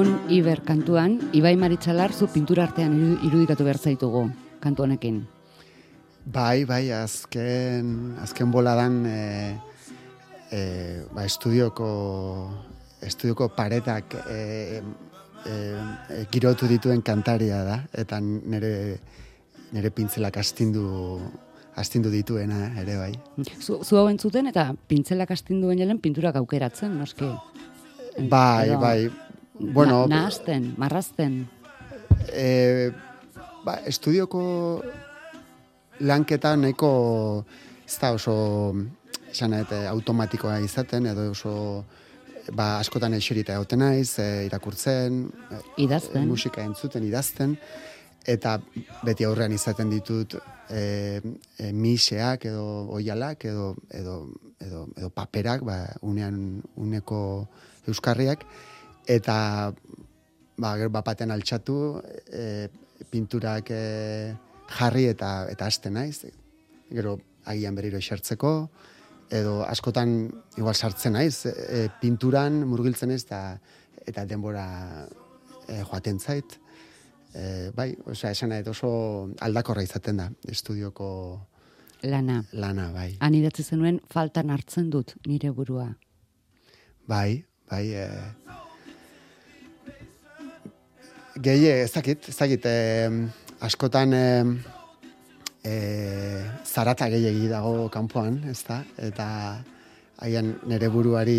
Bon Iber kantuan, Ibai Maritxalar zu pintura artean iru- irudikatu behar zaitugu, kantu honekin. Bai, bai, azken, azken boladan e, e, ba, estudioko, estudioko paretak e, e, e, girotu dituen kantaria da, eta nire, nire pintzelak astindu, astindu dituena ere bai. Zu, zu hau entzuten eta pintzelak astindu bainelen pinturak aukeratzen, noski. Bai, Edo- bai, bueno, Na, nahazten, marrazten. e, ba, estudioko lanketa nahiko ez da oso esan nahi, eh, automatikoa izaten edo oso ba, askotan eserita egoten naiz, e, irakurtzen, e, Idazten. musika entzuten, idazten, eta beti aurrean izaten ditut e, e, miseak edo oialak edo, edo, edo, edo paperak, ba, unean uneko euskarriak, eta ba, gero bapaten altxatu, e, pinturak e, jarri eta eta hasten naiz. Gero agian berriro esertzeko, edo askotan igual sartzen naiz, e, pinturan murgiltzen ez eta, eta denbora e, joaten zait. E, bai, osea, esan oso aldakorra izaten da, estudioko Lana. lana, bai. Han idatzi zenuen faltan hartzen dut nire burua. Bai, bai, e... Gehi, ez dakit, ez dakit, e, askotan e, e, zarata gehiagi dago kanpoan, ez da? Eta haian nire buruari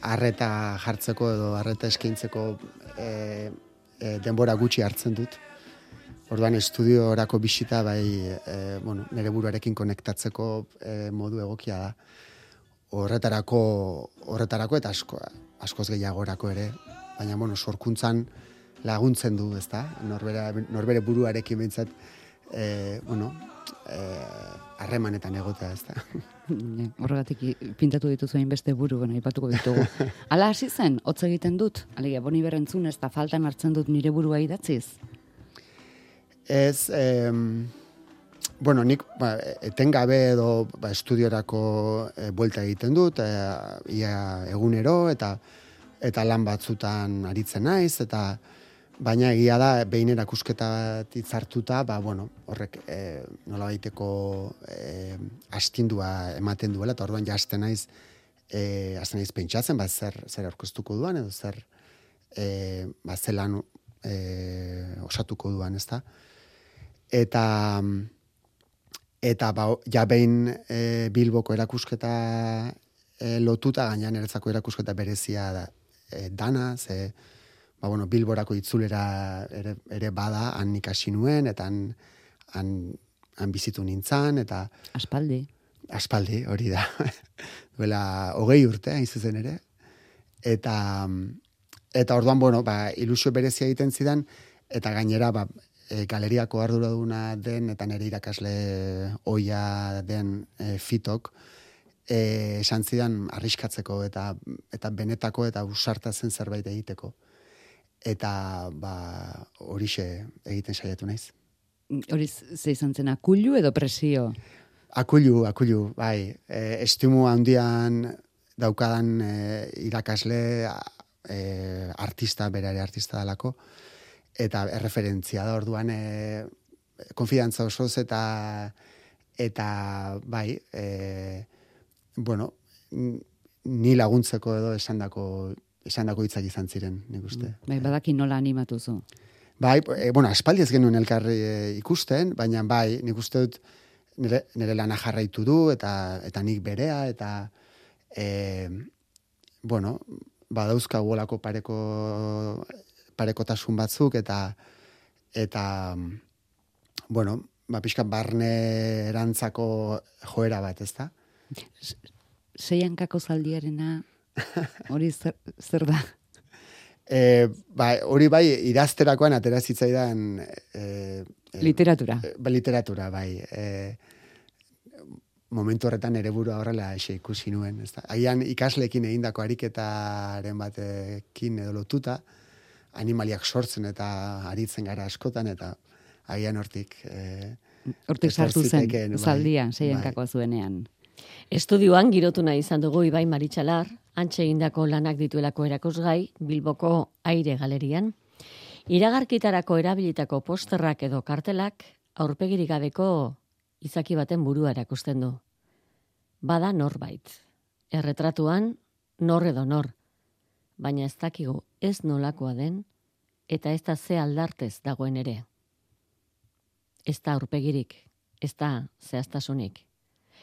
arreta jartzeko edo arreta eskaintzeko e, e, denbora gutxi hartzen dut. Orduan estudiorako bisita bai, e, bueno, nire buruarekin konektatzeko e, modu egokia da horretarako horretarako eta asko askoz gehiagorako ere baina bueno sorkuntzan laguntzen du ezta norbere norbere buruarekin behintzat eh bueno eh harremanetan egotea ezta Horregatik pintatu dituzu beste buru, bueno, aipatuko ditugu. Hala hasi zen, hotz egiten dut. Alegia, boni berrentzun ez da faltan hartzen dut nire burua idatziz. ez em, bueno nik ba, etengabe edo ba, estudiorako e, buelta egiten dut e, ia egunero eta eta lan batzutan aritzen naiz eta baina egia da behin erakusketa hitzartuta ba bueno horrek e, nolabaiteko e, astindua ematen duela eta orduan jasten naiz e, hasten naiz pentsatzen ba zer zer aurkeztuko duan edo zer e, ba zelan e, osatuko duan ezta? Eta eta ba, ja behin e, Bilboko erakusketa e, lotuta gaina niretzako erakusketa berezia da, e, dana, ze ba, bueno, Bilborako itzulera ere, ere bada, han ikasi nuen, eta han, han, han bizitu nintzan, eta Aspaldi. aspaldi hori da. Duela hogei urte, hain zuzen ere. Eta, eta orduan, bueno, ba, ilusio berezia egiten zidan, eta gainera, ba, e, galeriako arduraduna den, eta nire irakasle oia den e, fitok, e, esan zidan arriskatzeko eta, eta benetako eta usartazen zerbait egiteko. Eta ba, horixe egiten saiatu naiz. Hori ze izan zen, akullu edo presio? Akulu, akulu, bai. E, estimu handian daukadan e, irakasle e, artista, berare artista dalako, eta erreferentzia da orduan e, konfidantza osoz eta eta bai, e, bueno, ni laguntzeko edo esandako esandako hitzak izan ziren, nik uste. Bai, badaki nola animatu zu. Bai, e, bueno, aspaldi ez genuen elkarri e, ikusten, baina bai, nik uste dut nire, nire lana jarraitu du, eta, eta nik berea, eta, e, bueno, badauzka golako pareko, parekotasun batzuk, eta, eta, bueno, ba, pixka barne erantzako joera bat, ezta? Seiankako zaldiarena, hori zer, zer da? E, ba, hori bai, idazterakoan atera zitzaidan e, e, Literatura. e, ba, literatura, bai. E, momentu horretan ere burua horrela ese ikusi nuen. Ez da? Agian ikaslekin egindako ariketaren batekin edo lotuta, animaliak sortzen eta aritzen gara askotan, eta agian hortik... E, Hortik sartu zen, bai, zaldian, bai. seienkakoa zuenean. Estudioan girotu nahi izan dugu Ibai Maritxalar, antxe egindako lanak dituelako erakusgai, Bilboko aire galerian. Iragarkitarako erabilitako posterrak edo kartelak aurpegirik gabeko izaki baten burua erakusten du. Bada norbait. Erretratuan nor edo nor. Baina ez dakigu ez nolakoa den eta ez da ze aldartez dagoen ere. Ez da aurpegirik, ez da zehaztasunik.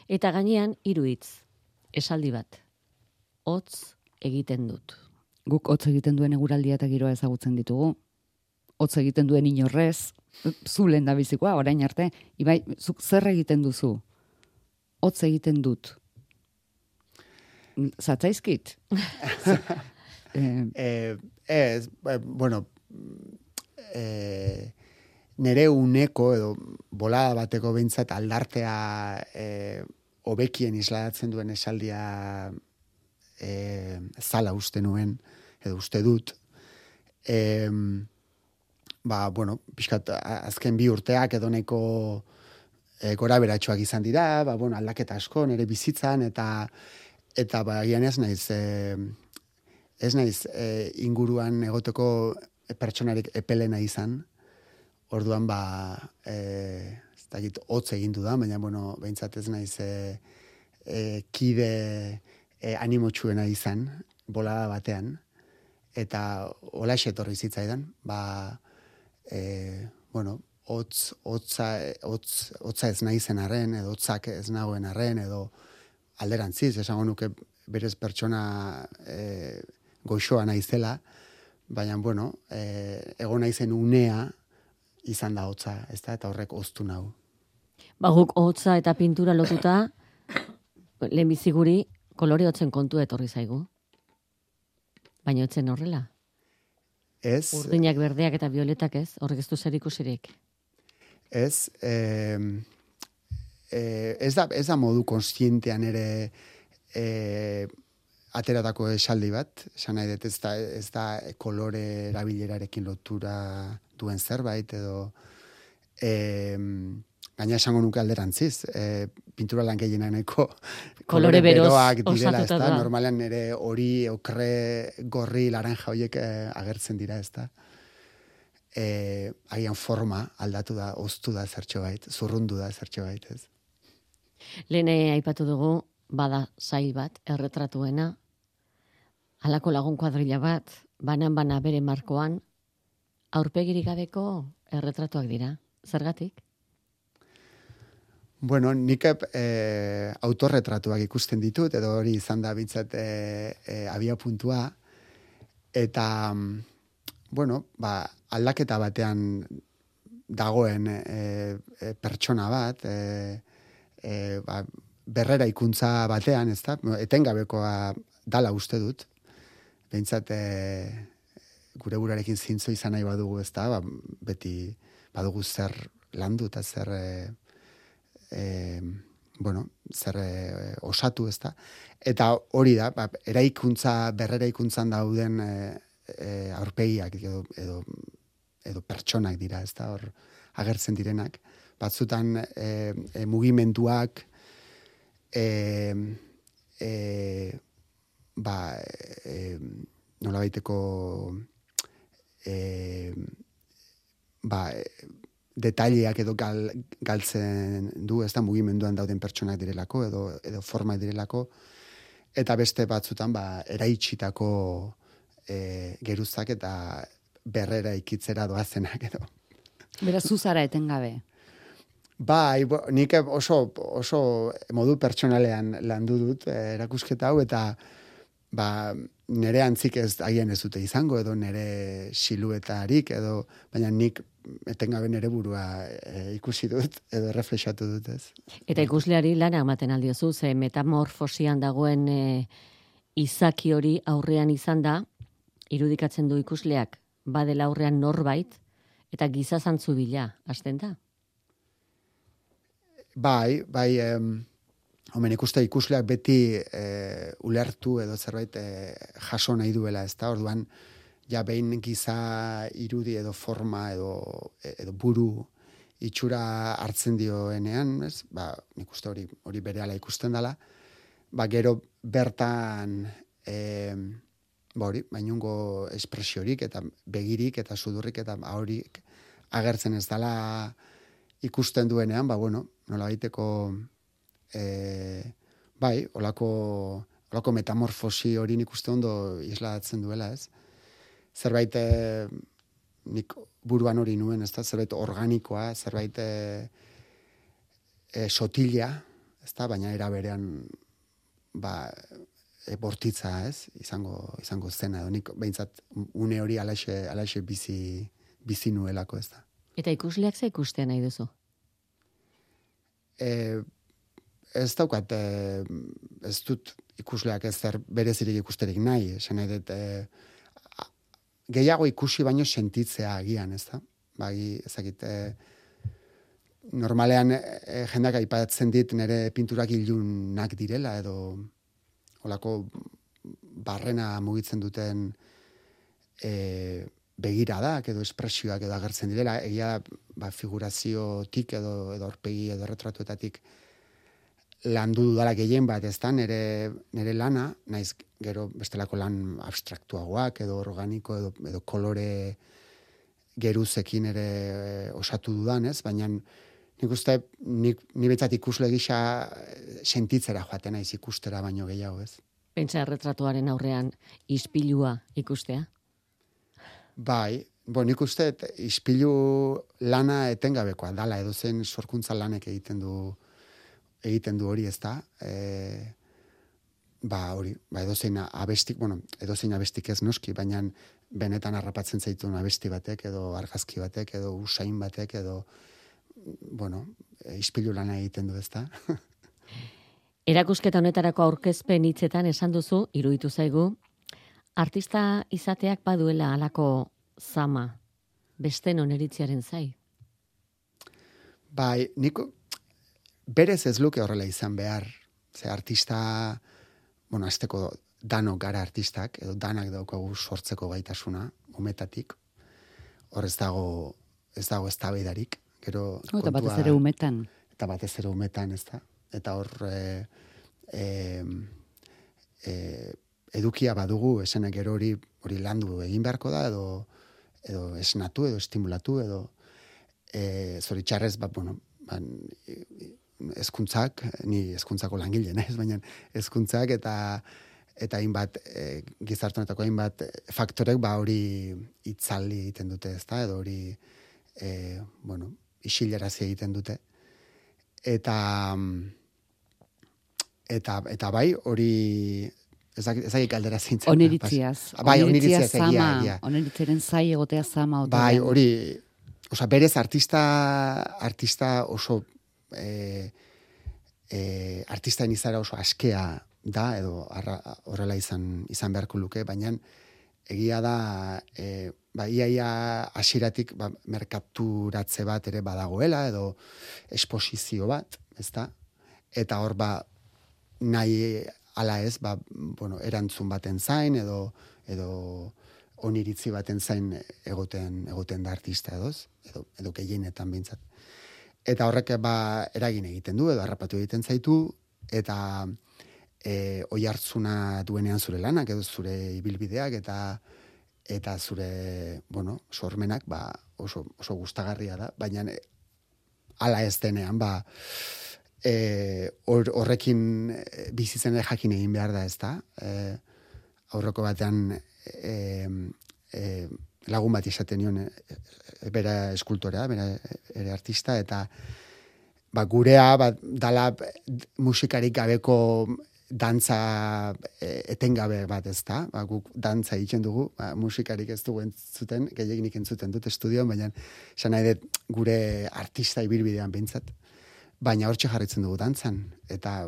Eta gainean hiru hitz, esaldi bat. Hotz egiten dut. Guk hotz egiten duen eguraldia eta giroa ezagutzen ditugu. Hotz egiten duen inorrez, zu lehen da bizikoa, orain arte, ibai, zuk zer egiten duzu? Hotz egiten dut. Zatzaizkit? eh, E, ez, ba, bueno, e, nere uneko edo bolada bateko behintzat aldartea e, hobekien isladatzen duen esaldia e, zala uste nuen, edo uste dut. E, ba, bueno, pixkat, azken bi urteak edo neko e, gora beratxoak izan dira, ba, bueno, aldaketa asko nire bizitzan, eta eta ba, agian ez naiz, e, ez naiz e, inguruan egoteko pertsonarik epelena izan, orduan ba, e, ez dakit, hotz egin da, baina, bueno, behintzat ez naiz e, e, kide e, animotxuena izan, bolada batean, eta hola etorri zitzaidan, ba, e, bueno, hotz, hotza, hotz, hotza ez naizen arren, edo hotzak ez nagoen arren, edo alderantziz, esango nuke berez pertsona e, goxoa naizela, baina, bueno, e, egon naizen unea izan da hotza, ez da, eta horrek oztu nau. Ba guk hotza eta pintura lotuta, lehenbizi guri kolore hotzen kontu etorri zaigu. Baina hotzen horrela. Ez, Urdinak berdeak eta violetak ez, horrek ez du zer ikusirik. ez, e, e, ez, da, ez da modu konstientean ere e, ateratako esaldi bat, esan nahi dut ez da, ez da kolore erabilerarekin lotura duen zerbait, edo e, gaina esango nuke alderantziz, e, pintura lan gehienaneko Kolore beroz beroak direla, ez da, normalean ere hori, okre, gorri, laranja horiek eh, agertzen dira, ez da e, agian forma aldatu da, oztu da zertxo bait, zurrundu da zertxo bait, ez? Lene aipatu dugu, bada sail bat, erretratuena, halako lagun kuadrilla bat, banan bana bere markoan, aurpegirik gabeko erretratuak dira. Zergatik? Bueno, nik e, autorretratuak ikusten ditut, edo hori izan da bintzat e, e, abia puntua, eta, bueno, ba, aldaketa batean dagoen e, e, pertsona bat, e, e, ba, berrera ikuntza batean, ez da, etengabekoa dala uste dut, behintzat e, gure burarekin zintzo izan nahi badugu, ez da, ba, beti badugu zer landu eta zer e, e, bueno, zer e, osatu, ez da. Eta hori da, ba, eraikuntza, berrera ikuntzan dauden e, e, aurpegiak edo, edo, edo pertsonak dira, ez da, hor agertzen direnak. Batzutan e, mugimenduak, e, e, ba, e, nola baiteko e, ba, detaileak edo gal, galtzen du, ez da mugimenduan dauden pertsonak direlako edo, edo forma direlako, eta beste batzutan ba, eraitsitako e, geruzak eta berrera ikitzera doazenak edo. Beraz, zuzara etengabe. Bai, nik oso, oso modu pertsonalean landu dut eh, erakusketa hau, eta ba, nire antzik ez agian ez dute izango, edo nire siluetarik, edo, baina nik etengabe nire burua eh, ikusi dut, edo reflexatu dut ez. Eta ikusleari lana ematen aldiozu, ze metamorfosian dagoen e, izaki hori aurrean izan da, irudikatzen du ikusleak badela aurrean norbait eta giza zantzu bila, hasten da. Bai, bai, em, Homen ikuste ikusleak beti e, ulertu edo zerbait e, jaso nahi duela, ez da, orduan, ja behin giza irudi edo forma edo, edo buru itxura hartzen dioenean, ez, ba, nik uste hori, hori bere ikusten dela, ba, gero bertan, e, ba, hori, bainungo espresiorik eta begirik eta sudurrik eta horik agertzen ez dela ikusten duenean, ba, bueno, nola baiteko e, bai, olako, olako metamorfosi hori nik uste ondo islatzen duela, ez? Zerbait e, nik buruan hori nuen, ez da? Zerbait organikoa, zerbait e, e, sotila, ez da? Baina era berean, ba, e, bortitza, ez? Izango, izango zena, edo nik behintzat une hori alaxe, alaxe bizi, bizi nuelako, ez da? Eta ikusleak ze ikusten nahi duzu? E, ez daukat, e, ez dut ikusleak ez zer berezirik ikusterik nahi, esan nahi dut, e, gehiago ikusi baino sentitzea agian, ez da? Bagi, ezakit, e, normalean e, jendak aipatzen dit nire pinturak ilunak direla, edo olako barrena mugitzen duten e, begiradak edo espresioak edo agertzen direla, egia ba, figuraziotik edo, edo orpegi edo retratuetatik landu dudala gehien bat, ez da, nere, nere lana, naiz gero bestelako lan abstraktuagoak edo organiko edo, edo kolore geruzekin ere eh, osatu dudan, ez? Baina nik uste, nik, ni betzat ikusle gisa eh, sentitzera joaten naiz ikustera baino gehiago, ez? Pentsa erretratuaren aurrean ispilua ikustea? Bai, bo, nik uste ispilu lana etengabekoa dala, edo zen sorkuntza lanek egiten du egiten du hori, ez da? E, ba, hori, ba, edozein abestik, bueno, edozein abestik ez noski, baina benetan harrapatzen zaitu abesti batek, edo argazki batek, edo usain batek, edo, bueno, ispilu lana egiten du, ez da? Erakusketa honetarako aurkezpen hitzetan esan duzu, iruditu zaigu, artista izateak baduela alako zama, beste noneritziaren zai? Bai, niko, berez ez luke horrela izan behar. Ze artista, bueno, azteko dano gara artistak, edo danak daukagu sortzeko gaitasuna, umetatik. Hor ez dago, ez dago ez tabeidarik. Gero, oh, eta batez ere umetan. Eta batez ere umetan, ez da. Eta hor, e, e, e, edukia badugu, esena gero hori, hori landu egin beharko da, edo, edo esnatu, edo estimulatu, edo e, zoritxarrez, bat, bueno, ban, ezkuntzak, ni ezkuntzako langile, ez, baina ezkuntzak eta eta hainbat e, gizartonetako hainbat faktorek ba hori itzaldi egiten dute, ezta, edo hori e, bueno, isilarazi egiten dute. Eta eta eta bai hori ezak ezak galdera zintzen. Oniritziaz. Bai, oniritziaz egia, egia. Oniritzaren zai egotea zama. Bai, hori, osea, berez artista, artista oso e, e, artistain izara oso askea da, edo horrela izan, izan beharko luke, baina egia da, e, ba, iaia asiratik ba, merkaturatze bat ere badagoela, edo esposizio bat, ez da? Eta hor, ba, nahi ala ez, ba, bueno, erantzun baten zain, edo, edo oniritzi baten zain egoten, egoten da artista edoz, edo, edo gehienetan bintzat eta horrek ba eragin egiten du edo harrapatu egiten zaitu eta e, oi hartzuna duenean zure lanak edo zure ibilbideak eta eta zure bueno sormenak ba oso oso gustagarria da. Baina e, hala ez denean ba e, horrekin e, bizi zen jakin egin behar da ezta? E, aurroko batean e, e, lagun bat izaten nion e, bera eskultorea, bera ere artista, eta ba, gurea ba, dala musikarik gabeko dantza etengabe bat ez da, ba, guk dantza egiten dugu, ba, musikarik ez dugu entzuten, gehiaginik entzuten dut estudioan, baina esan nahi dut gure artista ibilbidean bintzat, baina hortxe jarritzen dugu dantzan, eta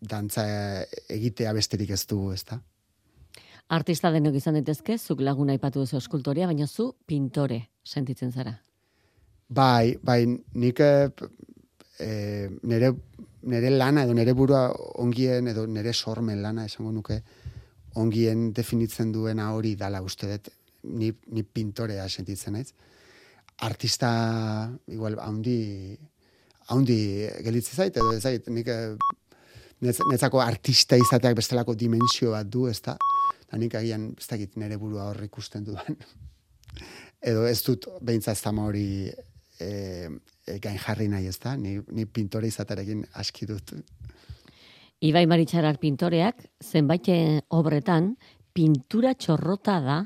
dantza egitea besterik ez dugu, ez da. Artista denok izan daitezke, zuk laguna aipatu duzu eskultoria, baina zu pintore sentitzen zara. Bai, bai, nik eh, eh, nere, nere lana edo nere burua ongien edo nere sormen lana esango nuke ongien definitzen duena hori dala uste dut ni, ni pintorea sentitzen naiz. Artista, igual, haundi, haundi gelitzi zait, edo ez zait, nik eh, netzako artista izateak bestelako dimensio bat du, ez da? Nik agian, ez dakit nere burua hor ikusten dudan. edo ez dut behintzat ez dama hori e, e, gain jarri nahi ez da, ni, ni pintore izaterekin aski dut. Ibai Maritxarar pintoreak, zenbait obretan, pintura txorrota da,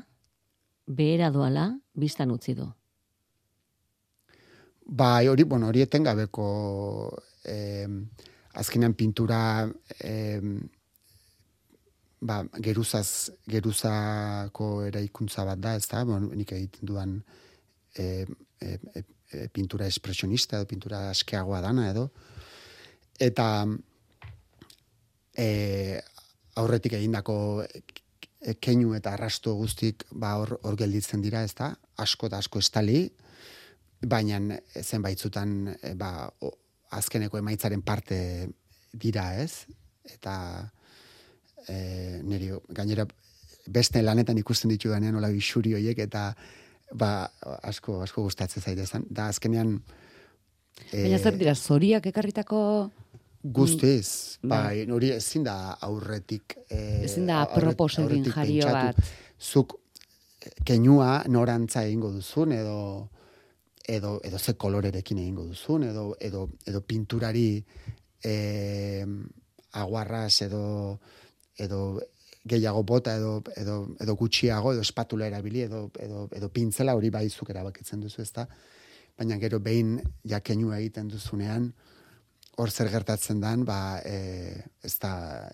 behera doala, biztan utzi du. Bai, hori, bueno, hori etengabeko eh, azkenean pintura eh, ba, geruzaz, geruzako eraikuntza bat da, ez da, bueno, nik egiten dudan eh, eh, eh, pintura espresionista edo pintura askeagoa dana edo, eta eh, aurretik egindako e- keinu eta arrasto guztik ba hor hor gelditzen dira, ez da? Asko eta asko estali, baina zenbaitzutan e, ba azkeneko emaitzaren parte dira, ez? Eta e, niri gainera beste lanetan ikusten ditu ganean hola isuri hoiek eta ba asko asko gustatzen zaite izan. Da azkenean Baina zer dira, zoriak ekarritako Guztiz, Mm, bai, hori ezin da aurretik... Eh, Ezin da apropos egin jario bat. Zuk eh, keinua norantza egingo duzun, edo edo, edo ze kolorerekin egingo duzun, edo, edo, edo pinturari eh, aguarras edo, edo gehiago bota edo, edo, edo gutxiago, edo espatula erabili, edo, edo, edo pintzela hori bai zuk erabakitzen duzu, ezta? Baina gero behin ja keinua egiten duzunean, hor zer gertatzen dan, ba, e, ez, da,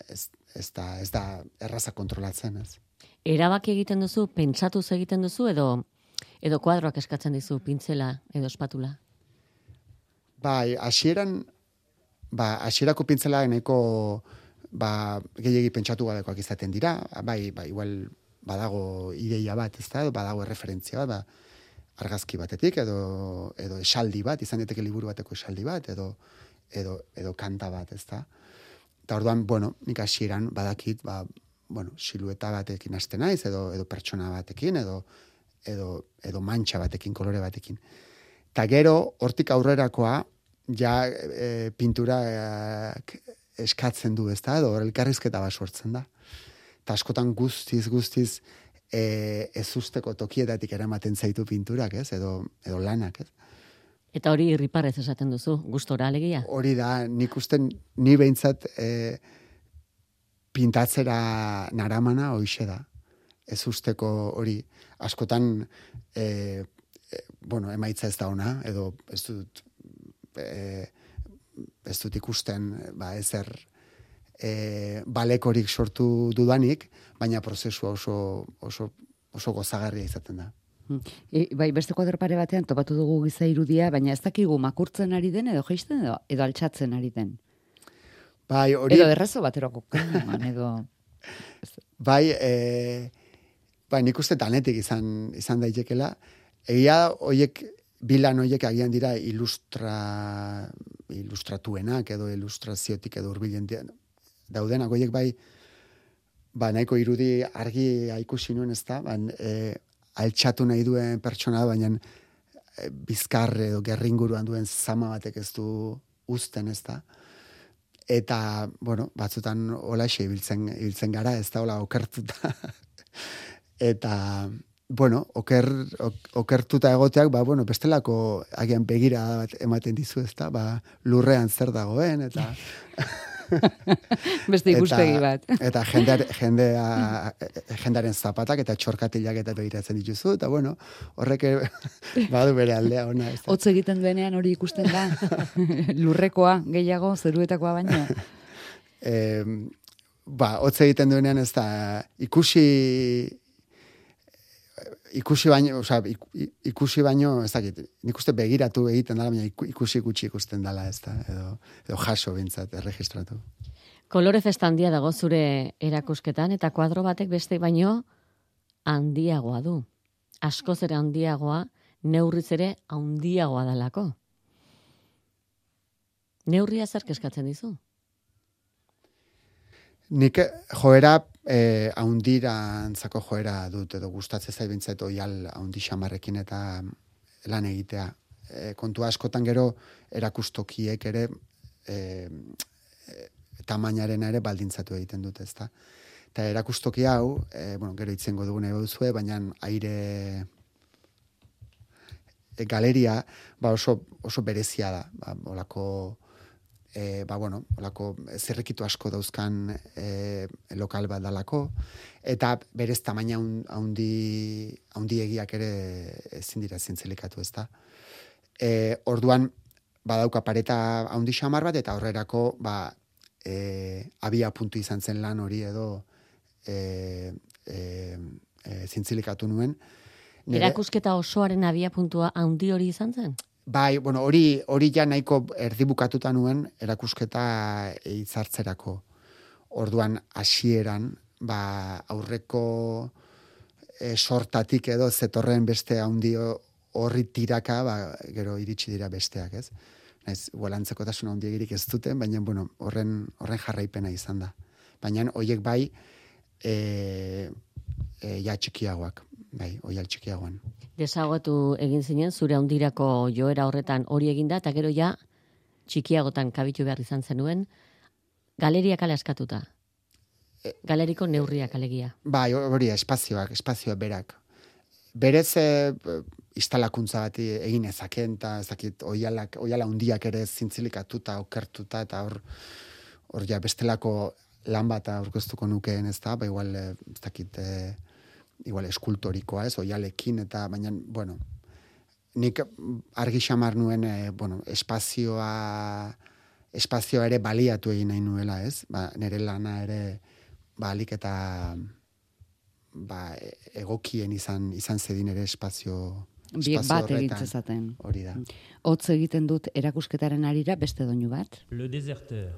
ez, ez, da, ez da erraza kontrolatzen, ez. Erabaki egiten duzu, pentsatuz egiten duzu, edo edo kuadroak eskatzen dizu pintzela edo espatula. Bai, hasieran, ba, hasierako pintzela nahiko, ba, gehiagi pentsatu gabekoak izaten dira, bai, ba, igual, badago ideia bat, ez da, badago erreferentzia bat, ba, argazki batetik, edo, edo esaldi bat, izan daiteke liburu bateko esaldi bat, edo, edo, edo kanta bat, ez da. Eta orduan, bueno, nik hasieran badakit, ba, bueno, silueta batekin hasten naiz, edo, edo pertsona batekin, edo, edo, edo mantxa batekin, kolore batekin. Ta gero, hortik aurrerakoa, ja e, pinturak eskatzen du, ez da, edo elkarrizketa bat sortzen da. Eta askotan guztiz, guztiz, e, ez usteko tokietatik eramaten zaitu pinturak, ez, edo, edo lanak, ez. Eta hori irriparrez esaten duzu, gustora alegia. Hori da, nik usten, ni behintzat e, pintatzera naramana hoixe da. Ez usteko hori, askotan, e, e, bueno, emaitza ez da ona, edo ez dut, e, ez dut ikusten, ba, ezer e, balekorik sortu dudanik, baina prozesua oso, oso, oso gozagarria izaten da. E, bai, beste kuadro pare batean topatu dugu giza irudia, baina ez dakigu makurtzen ari den edo jaisten edo, edo altxatzen ari den. Bai, hori... Edo errezo baterako kainuan, edo... Bai, e, bai, nik uste danetik izan, izan daitekela. Egia da, hoiek, bilan hoiek agian dira ilustra, ilustratuenak edo ilustraziotik edo urbilen daudenak hoiek bai, ba, nahiko irudi argi ikusi nuen ez da, ba, e, altxatu nahi duen pertsona, baina e, bizkar edo gerringuruan duen zama batek ez du uzten ez da. Eta, bueno, batzutan holaxe ibiltzen, ibiltzen gara, ez da hola okertuta. Eta, bueno, oker, ok- okertuta egoteak, ba, bueno, bestelako agian begira bat ematen dizu, ez da, ba, lurrean zer dagoen, eta... Beste ikuspegi eta, bat. Eta jendea, jendea, jendearen zapatak eta txorkatilak eta begiratzen dituzu, eta bueno, horrek badu bere aldea ona. Ez da. Hotz egiten duenean hori ikusten da. Lurrekoa gehiago zeruetakoa baino. e, ba, hotz egiten duenean ez da, ikusi ikusi baino, iku- ikusi baino, ez dakit, nik uste begiratu egiten dela, baina iku- ikusi gutxi ikusten dela, ez da, edo, edo jaso bintzat, erregistratu. Kolore festa handia dago zure erakusketan, eta kuadro batek beste baino handiagoa du. Askoz ere handiagoa, neurriz ere handiagoa dalako. Neurria zer keskatzen dizu? Nik joera eh, haundirantzako joera dut, edo gustatzen zait bintzat oial haundi xamarrekin eta lan egitea. E, kontu askotan gero erakustokiek ere e, e, tamainaren ere baldintzatu egiten dute, ezta. Eta erakustoki hau, e, bueno, gero itzengo dugun ego duzue, baina aire e, galeria ba oso, oso berezia da. Ba, olako, e, ba, bueno, olako zerrekitu asko dauzkan e, lokal bat dalako, eta berez tamaina haundi, haundi egiak ere ezin dira zintzelikatu ez da. E, orduan, badauka pareta haundi xamar bat, eta horrerako, ba, e, abia puntu izan zen lan hori edo e, e, e, zintzilikatu nuen. Nere- Erakusketa osoaren abia puntua handi hori izan zen? Bai, bueno, hori hori ja nahiko erdibukatuta nuen erakusketa hitzartzerako. Orduan hasieran, ba aurreko e, sortatik edo zetorren beste handi horri tiraka, ba, gero iritsi dira besteak, ez? Naiz, gualantzekotasun handiegirik ez duten, baina bueno, horren horren jarraipena izan da. Baina hoiek bai e, e, ja txikiagoak, bai, oial txikiagoan. Desagotu egin zinen, zure handirako joera horretan hori eginda, eta gero ja txikiagotan kabitu behar izan zenuen, galeriak ale askatuta. Galeriko neurriak alegia. Bai, hori, espazioak, espazioak berak. Berez e, instalakuntza bat egin ezaken, eta ez dakit, oialak, oiala hundiak ere zintzilikatuta, okertuta, eta hor, hor ja bestelako lan bat aurkeztuko nukeen, ez da, ba igual, eh, ez dakit, e, igual eskultorikoa, ez, oialekin, eta baina, bueno, nik argi xamar nuen, e, bueno, espazioa, espazioa ere baliatu egin nahi nuela, ez? Ba, nire lana ere, ba, alik eta ba, egokien izan izan zedin ere espazio Biek espazio bat egin horretan. zezaten. Hori da. Hotz egiten dut erakusketaren arira beste doinu bat. Le déserteur.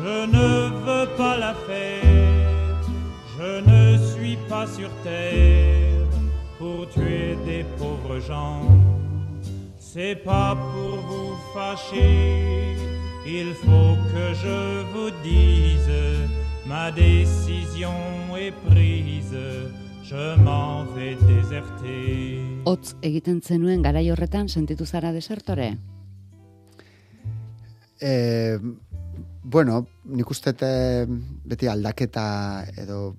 je ne veux pas la fête, je ne suis pas sur terre pour tuer des pauvres gens. C'est pas pour vous fâcher, il faut que je vous dise, ma décision est prise, je m'en vais déserter. Hotz egiten zenuen garai horretan sentitu zara desertore? E, bueno, nik uste beti aldaketa edo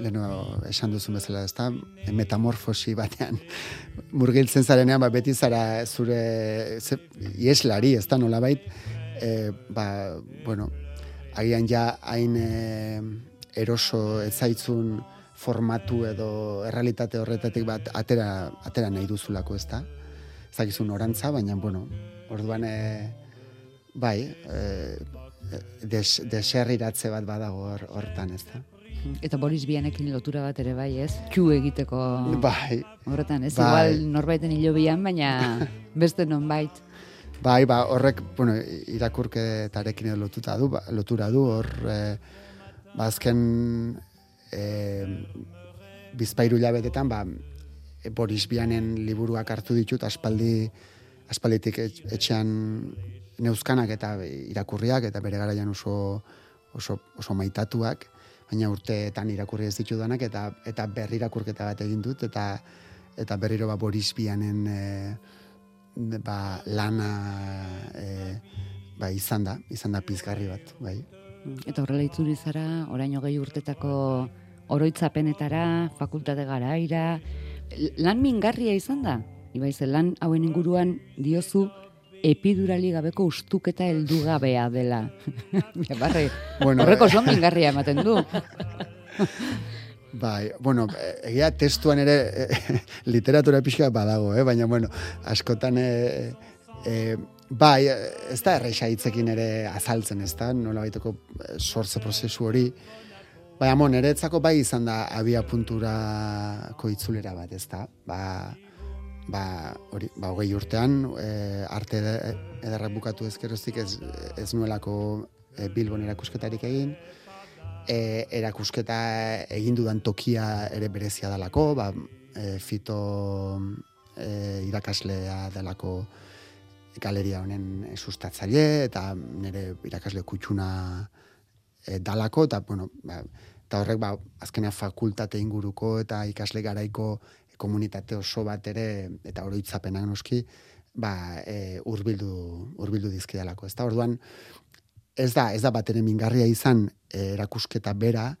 leno esan duzu bezala, ez da, metamorfosi batean murgiltzen zarenean, ba, beti zara zure ze, ieslari, ez da, nolabait, e, ba, bueno, agian ja hain e, eroso ez zaitzun formatu edo errealitate horretatik bat atera, atera nahi duzulako, ez da? Ez orantza, baina, bueno, orduan, e, bai, e, des, deserriratze bat badago hor, hortan, ez da? Eta Boris Bianekin lotura bat ere bai, ez? Kyu egiteko Bai, horretan, ez? Bai. Igual norbaiten hilobian, baina beste nonbait. Bai, ba, horrek, bueno, irakurketarekin lotuta du, ba, lotura du, hor, e, ba, azken e, bizpairu hilabetetan, ba, Boris Bianen liburuak hartu ditut, aspaldi, aspalditik et- etxean neuzkanak eta irakurriak, eta bere garaian oso, oso, oso maitatuak, baina urteetan irakurri ez ditudanak, eta, eta berri irakurketa bat egin dut, eta, eta berriro ba, Boris Bianen e, ba, lana e, ba, izan da, izan da pizgarri bat, bai. Eta horrela itzuri zara, oraino gehi urtetako oroitzapenetara, fakultate garaira, lan mingarria izan da? Ibai, ze lan hauen inguruan diozu epidurali gabeko ustuketa heldugabea dela. Ja, barre, Bueno, horreko oso mingarria ematen du. Bai, bueno, eh, egia testuan ere eh, literatura pixka badago, eh? baina, bueno, askotan, eh, eh, bai, eh, ez da erreixa hitzekin ere azaltzen, ez da, nola baiteko eh, sortze prozesu hori, Baina, mon, eretzako bai izan da abia punturako itzulera bat, ez da? Ba, ba, hori, ba, hogei urtean, e, arte ede- ederrak bukatu ezkeroztik ez, ez nuelako e, Bilbon erakusketarik egin, e, erakusketa egin dudan tokia ere berezia dalako, ba, e, fito e, irakaslea dalako galeria honen sustatzaile, eta nire irakasle kutsuna e, dalako, eta, bueno, ba, eta horrek, ba, azkenean fakultate inguruko eta ikasle garaiko komunitate oso bat ere, eta oroitzapenak noski, ba, e, urbildu, urbildu dizkidalako. Ez da, orduan, ez da, ez da bat ere mingarria izan e, erakusketa bera,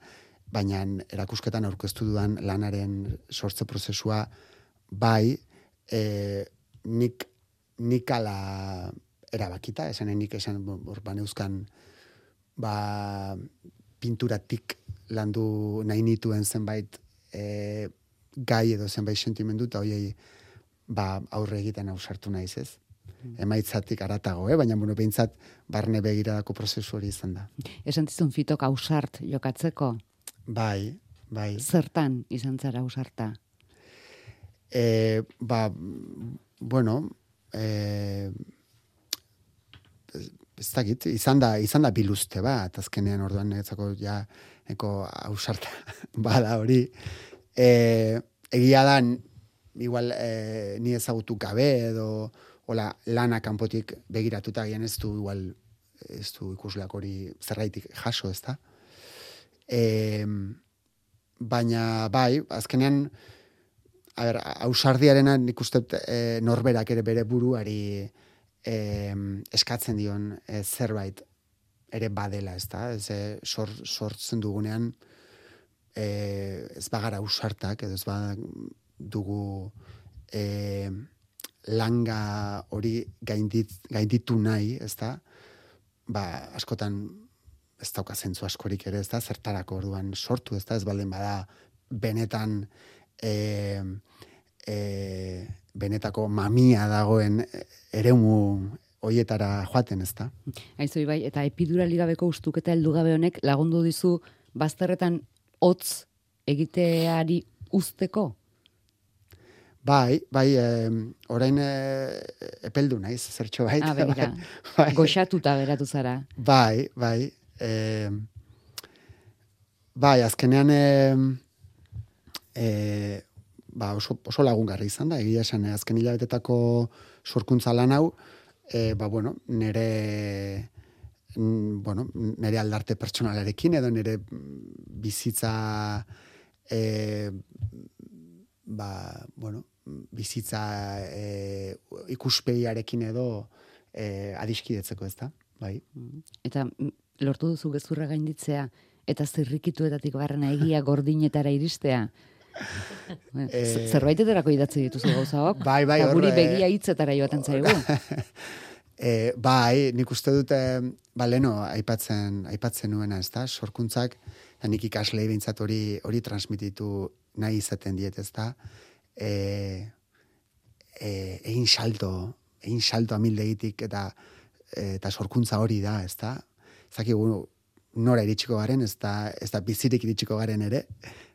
baina erakusketan aurkeztu dudan lanaren sortze prozesua bai, e, nik, nik ala erabakita, esan nik esan hor baneuzkan ba, pinturatik landu nahi nituen zenbait e, gai edo zenbait sentimendu eta hoiei ba, aurre egiten ausartu naiz ez. Emaitzatik aratago, eh? baina bueno, behintzat barne begiradako prozesu hori izan da. Esan dizun fitok ausart jokatzeko, Bai, bai. zertan izan zara ausarta? E, ba, bueno, e, ez dakit, izan da, izan da biluzte bat, azkenean orduan netzako ja, neko ausarta bada hori. E, egia da, igual e, ni ezagutu gabe edo hola, lana kanpotik begiratuta gian ez du igual ez du ikusleak hori zerraitik jaso, ez da? E, baina bai, azkenean a ber, ausardiarena nik uste e, norberak ere bere buruari e, eskatzen dion e, zerbait ere badela, ez da? Ez, e, sor, sortzen dugunean e, ez bagara ausartak, edo ez ba dugu e, langa hori gaindit, gainditu nahi, ez da? Ba, askotan ez dauka zentzu askorik ere, ez da? Zertarako orduan sortu, ez da? Ez baldin bada benetan e, e, benetako mamia dagoen eremu hoietara joaten, ez da? Aizu bai, eta epidurali gabeko ustuketa heldu gabe honek lagundu dizu bazterretan hotz egiteari usteko? Bai, bai, e, orain e, epeldu naiz, zertxo bait. Ah, begira, bai, goxatuta geratu zara. bai, bai. E, bai, azkenean e, e, ba, oso, oso lagungarri izan da, egia esan, eh, azken hilabetetako sorkuntza lan hau, e, ba, bueno, nere bueno, nere aldarte pertsonalarekin edo nere bizitza e, ba, bueno, bizitza e, ikuspegiarekin edo e, adiskidetzeko ez da, bai. Eta lortu duzu gezurra gainditzea, eta zirrikituetatik barrena egia gordinetara iristea. Z- Zerbaitetarako idatzi dituzu gauzaok. Bai, bai, guri begia hitzetara joaten zaigu. E, bai, nik uste dute, ba, leno, aipatzen, aipatzen nuena, ez da, sorkuntzak, eta nik ikaslei behintzat hori, hori transmititu nahi izaten diet, ez da, e, e, egin salto, egin salto amildegitik, eta, e, eta sorkuntza hori da, ez da, zakigu, nora iritsiko garen, ez da, ez da bizirik iritsiko garen ere,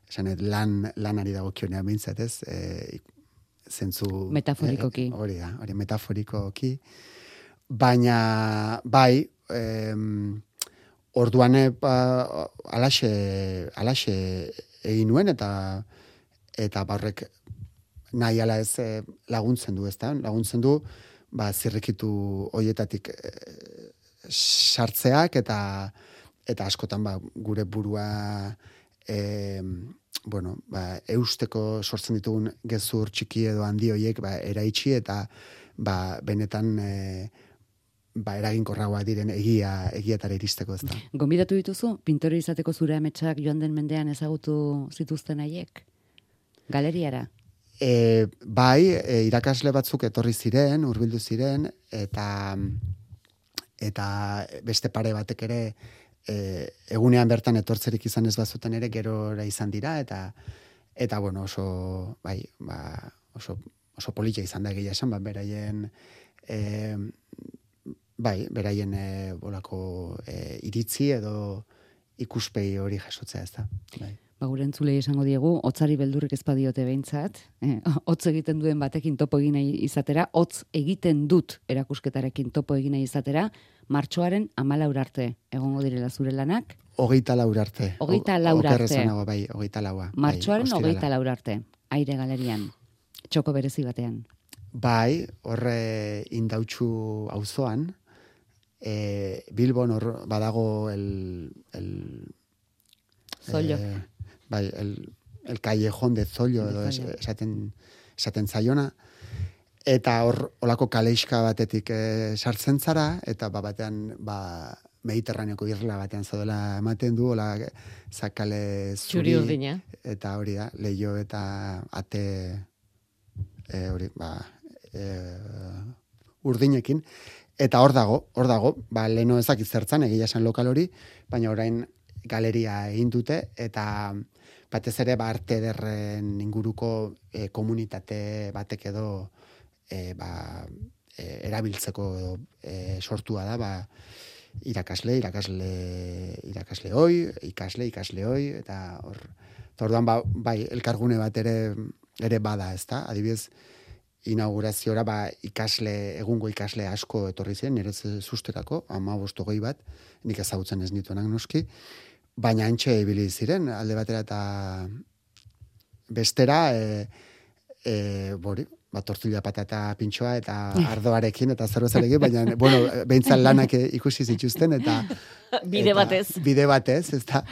esan ez, lan, lanari dagokionean behintzat, ez, e, zentzu... Metaforikoki. e, hori da, hori metaforikoki. Baina, bai, em, orduan e, ba, alaxe, alaxe egin nuen, eta eta barrek nahi ala ez eh, laguntzen du, ezta? Laguntzen du, ba, zirrikitu hoietatik eh, sartzeak eta eta askotan ba, gure burua e, bueno, ba, eusteko sortzen ditugun gezur txiki edo handi hoiek ba, eraitsi eta ba, benetan e, ba, eraginkorragoa diren egia, egiatara iristeko ez da. Gonbidatu dituzu, pintore izateko zure ametsak joan den mendean ezagutu zituzten haiek? Galeriara? E, bai, e, irakasle batzuk etorri ziren, hurbildu ziren, eta eta beste pare batek ere e, egunean bertan etortzerik izan ez bazuten ere gerora izan dira, eta eta bueno, oso, bai, ba, oso, oso polita izan da egia esan, ba, beraien e, bai, beraien e, bolako e, iritzi edo ikuspei hori jasotzea ez da. Bai. Ba, gure entzulei esango diegu, hotzari beldurrik ez badiote behintzat, eh, hotz egiten duen batekin topo egin nahi izatera, hotz egiten dut erakusketarekin topo egin nahi izatera, martxoaren amalaur arte, egongo direla zure lanak, Hogeita laur arte. Hogeita laur arte. esanago, bai, hogeita laua. martxoaren bai, ostirala. hogeita laur arte, aire galerian, txoko berezi batean. Bai, horre indautxu auzoan, e, Bilbon hor badago el, el Zollo. Eh, bai, el, el callejón de Zollo edo esaten, esaten zaiona. Eta hor olako kaleiska batetik eh, sartzen zara, eta ba, batean ba, mediterraneoko irla batean zaudela ematen du, hola zakale zuri, Txuri eta hori da, leio eta ate e, hori, ba, e, urdinekin. Eta hor dago, hor dago, ba, leno ezak zertzan, egia esan lokal hori, baina orain galeria egin dute, eta batez ere ba, arte ederren inguruko e, komunitate batek edo e, ba, e, erabiltzeko edo, e, sortua da, ba, irakasle, irakasle, irakasle hoi, ikasle, ikasle hoi, eta hor, eta orduan ba, bai, elkargune bat ere, ere bada, ez da? Adibidez, inaugurazioa ba, ikasle, egungo ikasle asko etorri ziren, nire susterako, ama goi bat, nik ezagutzen ez nituenak noski, baina antxe ibili ziren, alde batera eta bestera, e, e, bori, ba, tortilla patata pintxoa eta ardoarekin eta zerbezarekin, baina, bueno, behintzat lanak ikusi zituzten, eta... Bide eta- batez. Bide batez, ez da.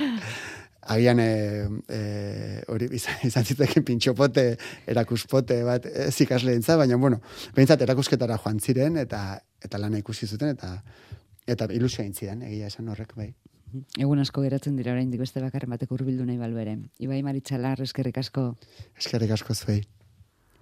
Agian, e, e, hori, izan, izan zitekin pintxopote, erakuspote bat, ez ikasle dintza, baina, bueno, behintzat erakusketara joan ziren, eta eta lana ikusi zuten, eta eta ilusio egin zidan, egia esan horrek, bai. Egun asko geratzen dira oraindik beste bakarren bateko hurbildu nahi balu ere. Ibai Maritxalar, eskerrik asko. Eskerrik asko zuei.